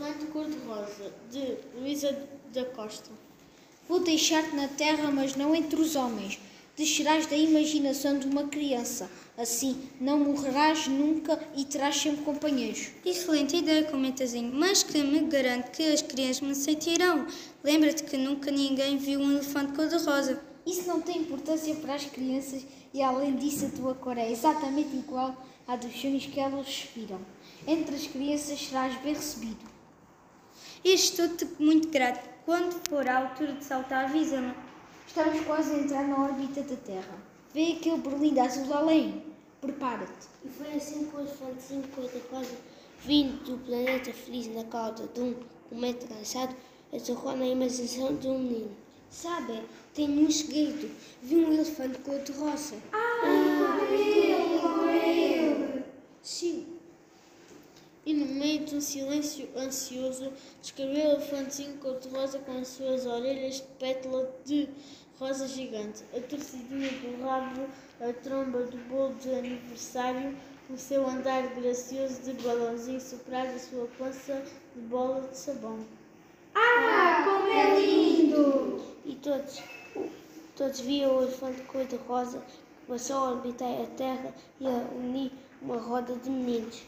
elefante cor-de-rosa, de Luísa da Costa. Vou deixar-te na terra, mas não entre os homens. Descerás da imaginação de uma criança. Assim, não morrerás nunca e terás sempre companheiros. Excelente ideia, comentazinho, mas que me garante que as crianças me aceitarão. Lembra-te que nunca ninguém viu um elefante cor-de-rosa. Isso não tem importância para as crianças e, além disso, a tua cor é exatamente igual à dos sonhos que elas respiram. Entre as crianças serás bem recebido. Estou-te muito grato. Quando for a altura de saltar, avisa-me. Estamos quase a entrar na órbita da Terra. Vê aquele berlindo azul além. Prepara-te. E foi assim que o elefantezinho cor-de-rosa, vindo do planeta feliz na cauda de um cometa lançado, aterrou na imaginação de um menino. Sabe, tenho um segredo. Vi um elefante cor-de-rosa. Sim. E no meio de um silêncio ansioso, descreveu o elefantezinho cor-de-rosa com as suas orelhas de pétala de rosa gigante, a torcidinha do rabo, a tromba do bolo de aniversário, o seu andar gracioso de balãozinho soprar a sua pança de bola de sabão. Ah, como é lindo! E todos, todos viam o elefante cor-de-rosa passou a orbitar a Terra e a unir uma roda de meninos.